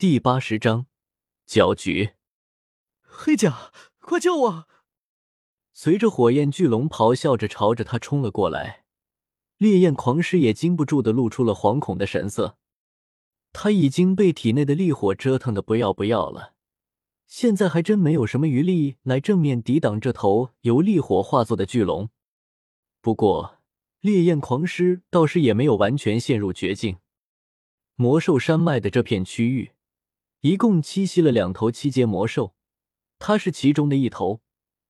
第八十章搅局。黑甲，快救我！随着火焰巨龙咆哮着朝着他冲了过来，烈焰狂狮也禁不住的露出了惶恐的神色。他已经被体内的烈火折腾的不要不要了，现在还真没有什么余力来正面抵挡这头由烈火化作的巨龙。不过，烈焰狂狮倒是也没有完全陷入绝境。魔兽山脉的这片区域。一共栖息了两头七阶魔兽，他是其中的一头，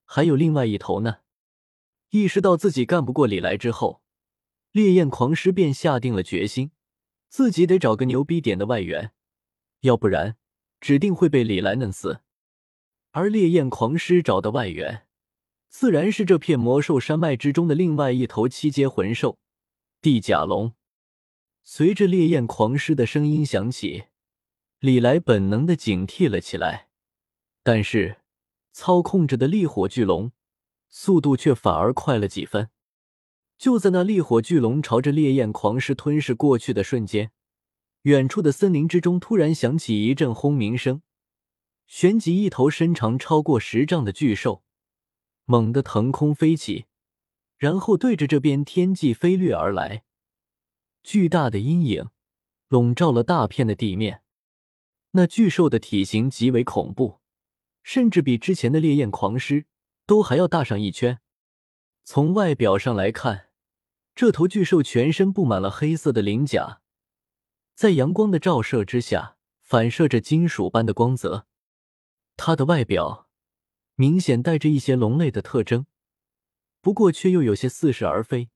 还有另外一头呢。意识到自己干不过李来之后，烈焰狂狮便下定了决心，自己得找个牛逼点的外援，要不然指定会被李来弄死。而烈焰狂狮找的外援，自然是这片魔兽山脉之中的另外一头七阶魂兽地甲龙。随着烈焰狂狮的声音响起。李来本能的警惕了起来，但是操控着的烈火巨龙速度却反而快了几分。就在那烈火巨龙朝着烈焰狂狮吞噬过去的瞬间，远处的森林之中突然响起一阵轰鸣声，旋即一头身长超过十丈的巨兽猛地腾空飞起，然后对着这边天际飞掠而来。巨大的阴影笼罩了大片的地面。那巨兽的体型极为恐怖，甚至比之前的烈焰狂狮都还要大上一圈。从外表上来看，这头巨兽全身布满了黑色的鳞甲，在阳光的照射之下，反射着金属般的光泽。它的外表明显带着一些龙类的特征，不过却又有些似是而非。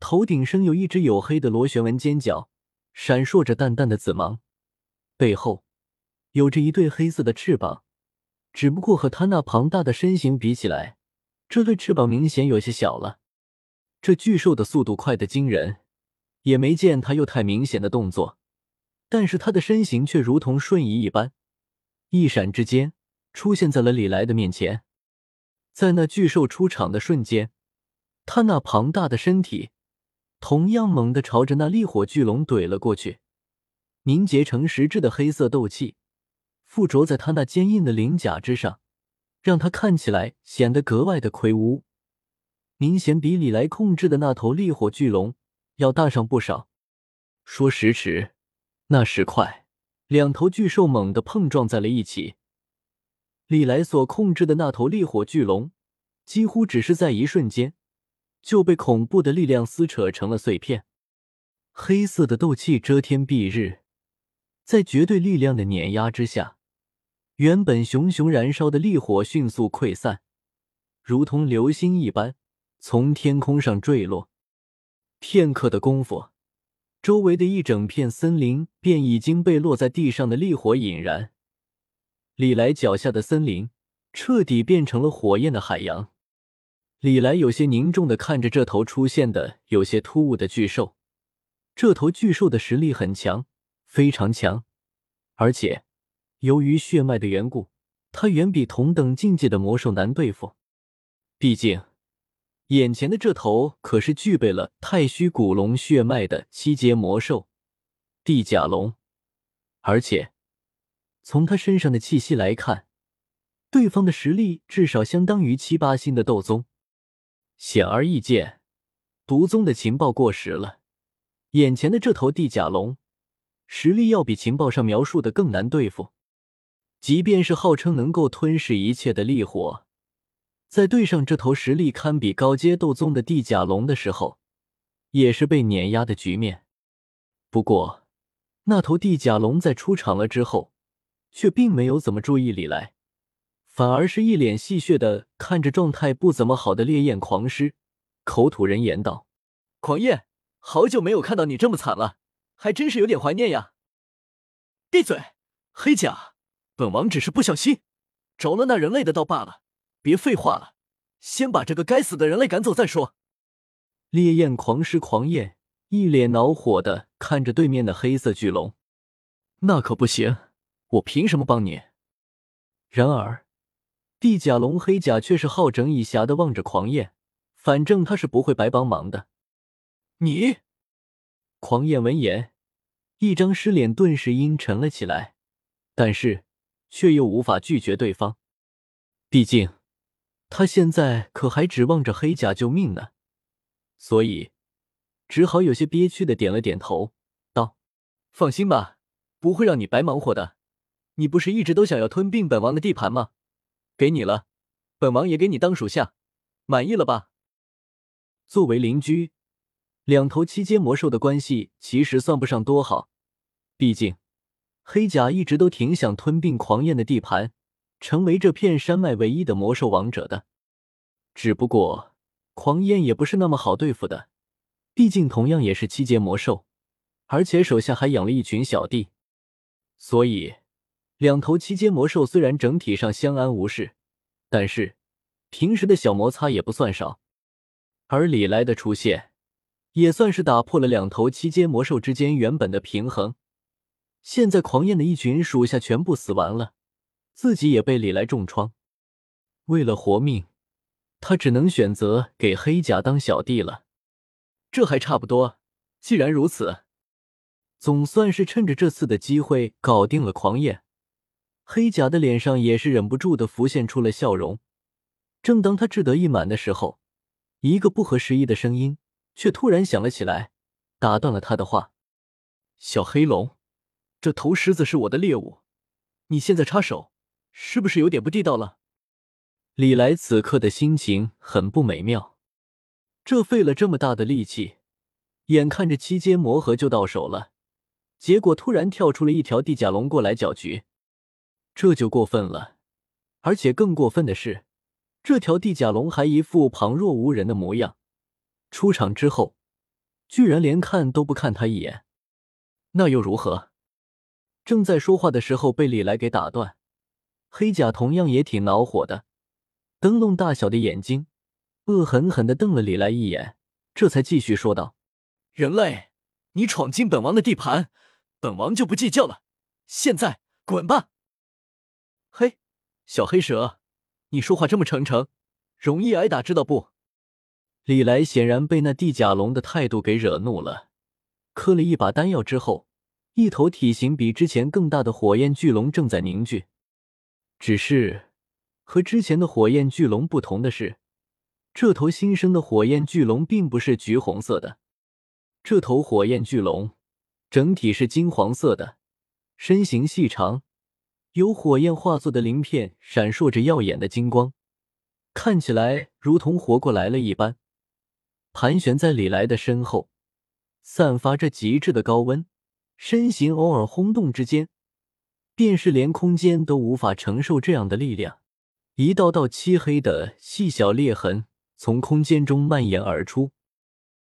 头顶生有一只黝黑的螺旋纹尖角，闪烁着淡淡的紫芒，背后。有着一对黑色的翅膀，只不过和他那庞大的身形比起来，这对翅膀明显有些小了。这巨兽的速度快得惊人，也没见他有太明显的动作，但是他的身形却如同瞬移一般，一闪之间出现在了李来的面前。在那巨兽出场的瞬间，他那庞大的身体同样猛地朝着那烈火巨龙怼了过去，凝结成实质的黑色斗气。附着在他那坚硬的鳞甲之上，让他看起来显得格外的魁梧，明显比李来控制的那头烈火巨龙要大上不少。说时迟，那时快，两头巨兽猛地碰撞在了一起。李来所控制的那头烈火巨龙，几乎只是在一瞬间就被恐怖的力量撕扯成了碎片。黑色的斗气遮天蔽日，在绝对力量的碾压之下。原本熊熊燃烧的烈火迅速溃散，如同流星一般从天空上坠落。片刻的功夫，周围的一整片森林便已经被落在地上的烈火引燃。李来脚下的森林彻底变成了火焰的海洋。李来有些凝重的看着这头出现的有些突兀的巨兽。这头巨兽的实力很强，非常强，而且。由于血脉的缘故，他远比同等境界的魔兽难对付。毕竟，眼前的这头可是具备了太虚古龙血脉的七阶魔兽地甲龙，而且从他身上的气息来看，对方的实力至少相当于七八星的斗宗。显而易见，毒宗的情报过时了。眼前的这头地甲龙，实力要比情报上描述的更难对付。即便是号称能够吞噬一切的烈火，在对上这头实力堪比高阶斗宗的地甲龙的时候，也是被碾压的局面。不过，那头地甲龙在出场了之后，却并没有怎么注意李来，反而是一脸戏谑的看着状态不怎么好的烈焰狂狮，口吐人言道：“狂焰，好久没有看到你这么惨了，还真是有点怀念呀。”闭嘴，黑甲。本王只是不小心着了那人类的道罢了，别废话了，先把这个该死的人类赶走再说。烈焰狂狮狂焰一脸恼火的看着对面的黑色巨龙，那可不行，我凭什么帮你？然而，地甲龙黑甲却是好整以暇的望着狂焰，反正他是不会白帮忙的。你，狂焰闻言，一张尸脸顿时阴沉了起来。但是却又无法拒绝对方，毕竟他现在可还指望着黑甲救命呢，所以只好有些憋屈的点了点头，道：“放心吧，不会让你白忙活的。你不是一直都想要吞并本王的地盘吗？给你了，本王也给你当属下，满意了吧？”作为邻居，两头七阶魔兽的关系其实算不上多好，毕竟。黑甲一直都挺想吞并狂焰的地盘，成为这片山脉唯一的魔兽王者的。只不过狂焰也不是那么好对付的，毕竟同样也是七阶魔兽，而且手下还养了一群小弟。所以，两头七阶魔兽虽然整体上相安无事，但是平时的小摩擦也不算少。而李来的出现，也算是打破了两头七阶魔兽之间原本的平衡。现在狂焰的一群属下全部死完了，自己也被李来重创。为了活命，他只能选择给黑甲当小弟了。这还差不多。既然如此，总算是趁着这次的机会搞定了狂焰。黑甲的脸上也是忍不住的浮现出了笑容。正当他志得意满的时候，一个不合时宜的声音却突然响了起来，打断了他的话：“小黑龙。”这头狮子是我的猎物，你现在插手，是不是有点不地道了？李来此刻的心情很不美妙，这费了这么大的力气，眼看着七阶魔核就到手了，结果突然跳出了一条地甲龙过来搅局，这就过分了。而且更过分的是，这条地甲龙还一副旁若无人的模样，出场之后，居然连看都不看他一眼，那又如何？正在说话的时候，被李来给打断。黑甲同样也挺恼火的，灯笼大小的眼睛恶狠狠的瞪了李来一眼，这才继续说道：“人类，你闯进本王的地盘，本王就不计较了。现在滚吧！”嘿，小黑蛇，你说话这么诚诚，容易挨打，知道不？李来显然被那地甲龙的态度给惹怒了，磕了一把丹药之后。一头体型比之前更大的火焰巨龙正在凝聚，只是和之前的火焰巨龙不同的是，这头新生的火焰巨龙并不是橘红色的。这头火焰巨龙整体是金黄色的，身形细长，由火焰化作的鳞片闪烁着耀眼的金光，看起来如同活过来了一般，盘旋在李来的身后，散发着极致的高温。身形偶尔轰动之间，便是连空间都无法承受这样的力量。一道道漆黑的细小裂痕从空间中蔓延而出，